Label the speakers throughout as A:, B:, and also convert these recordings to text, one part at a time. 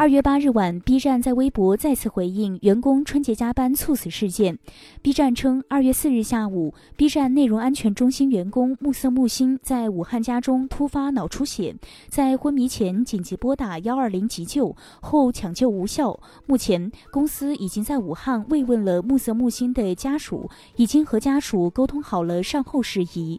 A: 二月八日晚，B 站在微博再次回应员工春节加班猝死事件。B 站称，二月四日下午，B 站内容安全中心员工木色木星在武汉家中突发脑出血，在昏迷前紧急拨打幺二零急救后抢救无效。目前，公司已经在武汉慰问了木色木星的家属，已经和家属沟通好了善后事宜。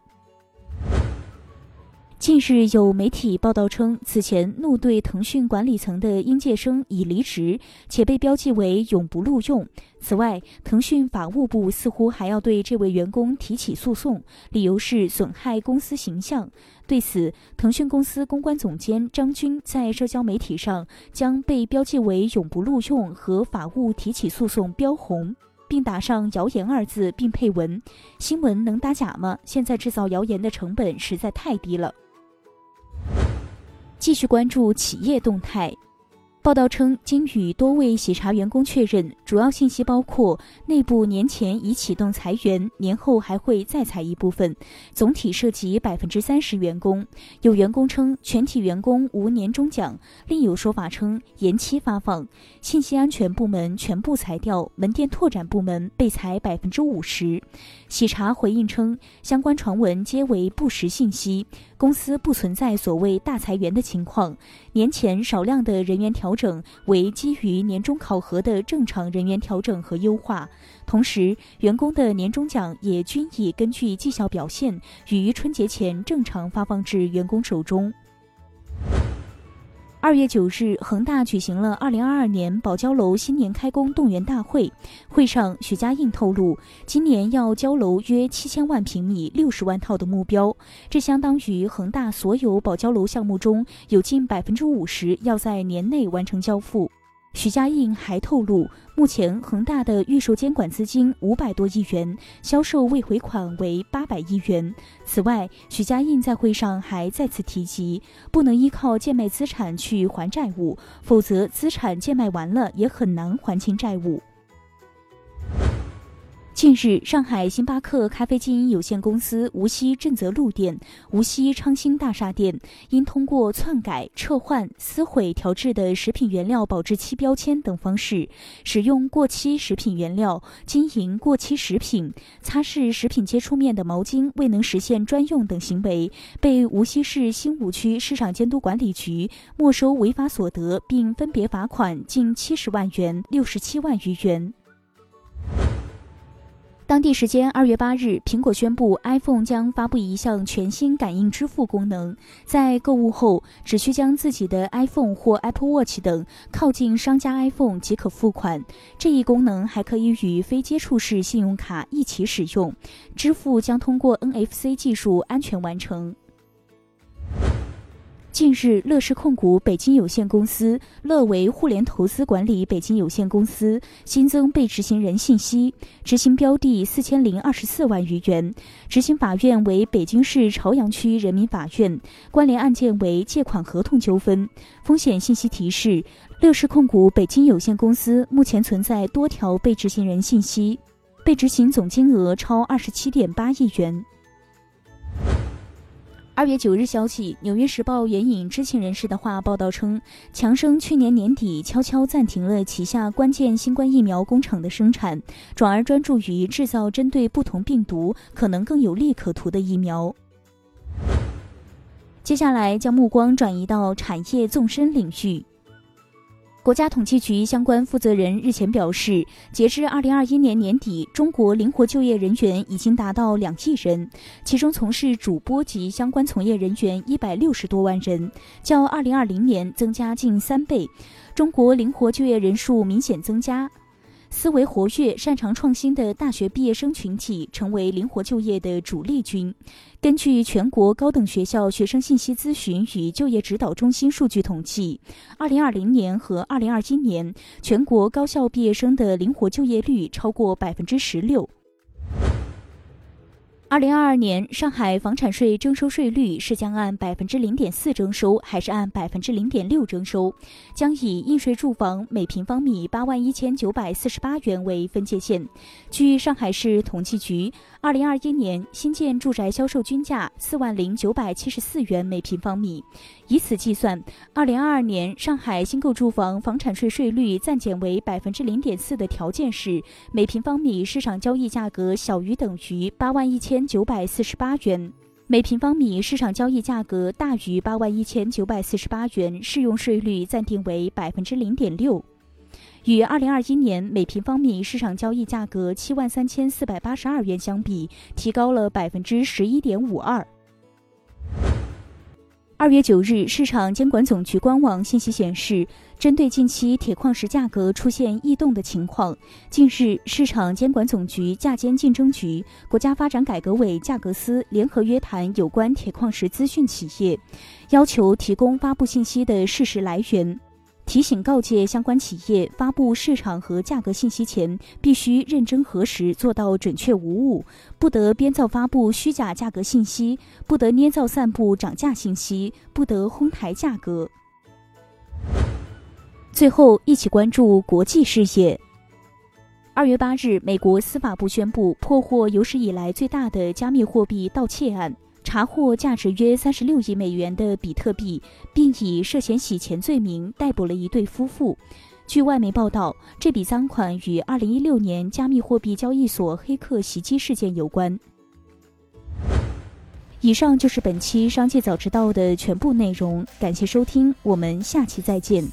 A: 近日有媒体报道称，此前怒对腾讯管理层的应届生已离职，且被标记为永不录用。此外，腾讯法务部似乎还要对这位员工提起诉讼，理由是损害公司形象。对此，腾讯公司公关总监张军在社交媒体上将被标记为永不录用和法务提起诉讼标红，并打上“谣言”二字，并配文：“新闻能打假吗？现在制造谣言的成本实在太低了。”继续关注企业动态。报道称，经与多位喜茶员工确认，主要信息包括内部年前已启动裁员，年后还会再裁一部分，总体涉及百分之三十员工。有员工称全体员工无年终奖，另有说法称延期发放。信息安全部门全部裁掉，门店拓展部门被裁百分之五十。喜茶回应称，相关传闻皆为不实信息，公司不存在所谓大裁员的情况。年前少量的人员调。调整为基于年终考核的正常人员调整和优化，同时员工的年终奖也均已根据绩效表现于春节前正常发放至员工手中。二月九日，恒大举行了二零二二年保交楼新年开工动员大会。会上，许家印透露，今年要交楼约七千万平米、六十万套的目标，这相当于恒大所有保交楼项目中有近百分之五十要在年内完成交付。许家印还透露，目前恒大的预售监管资金五百多亿元，销售未回款为八百亿元。此外，许家印在会上还再次提及，不能依靠贱卖资产去还债务，否则资产贱卖完了也很难还清债务。近日，上海星巴克咖啡经营有限公司无锡正泽路店、无锡昌兴大厦店因通过篡改、撤换、撕毁调制的食品原料保质期标签等方式，使用过期食品原料经营过期食品、擦拭食品接触面的毛巾未能实现专用等行为，被无锡市新吴区市场监督管理局没收违法所得，并分别罚款近七十万元、六十七万余元。当地时间二月八日，苹果宣布 iPhone 将发布一项全新感应支付功能，在购物后只需将自己的 iPhone 或 Apple Watch 等靠近商家 iPhone 即可付款。这一功能还可以与非接触式信用卡一起使用，支付将通过 NFC 技术安全完成。近日，乐视控股北京有限公司、乐维互联投资管理北京有限公司新增被执行人信息，执行标的四千零二十四万余元，执行法院为北京市朝阳区人民法院，关联案件为借款合同纠纷。风险信息提示：乐视控股北京有限公司目前存在多条被执行人信息，被执行总金额超二十七点八亿元。二月九日消息，《纽约时报》援引知情人士的话报道称，强生去年年底悄悄暂停了旗下关键新冠疫苗工厂的生产，转而专注于制造针对不同病毒可能更有利可图的疫苗。接下来，将目光转移到产业纵深领域。国家统计局相关负责人日前表示，截至二零二一年年底，中国灵活就业人员已经达到两亿人，其中从事主播及相关从业人员一百六十多万人，较二零二零年增加近三倍。中国灵活就业人数明显增加。思维活跃、擅长创新的大学毕业生群体成为灵活就业的主力军。根据全国高等学校学生信息咨询与就业指导中心数据统计，二零二零年和二零二一年全国高校毕业生的灵活就业率超过百分之十六。二零二二年上海房产税征收税率是将按百分之零点四征收，还是按百分之零点六征收？将以应税住房每平方米八万一千九百四十八元为分界线。据上海市统计局，二零二一年新建住宅销售均价四万零九百七十四元每平方米。以此计算，二零二二年上海新购住房房产税税率暂减为百分之零点四的条件是，每平方米市场交易价格小于等于八万一千。九百四十八元每平方米，市场交易价格大于八万一千九百四十八元，适用税率暂定为百分之零点六，与二零二一年每平方米市场交易价格七万三千四百八十二元相比，提高了百分之十一点五二。二月九日，市场监管总局官网信息显示，针对近期铁矿石价格出现异动的情况，近日，市场监管总局价监竞争局、国家发展改革委价格司联合约谈有关铁矿石资讯企业，要求提供发布信息的事实来源。提醒告诫相关企业，发布市场和价格信息前，必须认真核实，做到准确无误，不得编造发布虚假价格信息，不得捏造散布涨价信息，不得哄抬价格。最后，一起关注国际事业。二月八日，美国司法部宣布破获有史以来最大的加密货币盗窃案。查获价值约三十六亿美元的比特币，并以涉嫌洗钱罪名逮捕了一对夫妇。据外媒报道，这笔赃款与二零一六年加密货币交易所黑客袭击事件有关。以上就是本期《商界早知道》的全部内容，感谢收听，我们下期再见。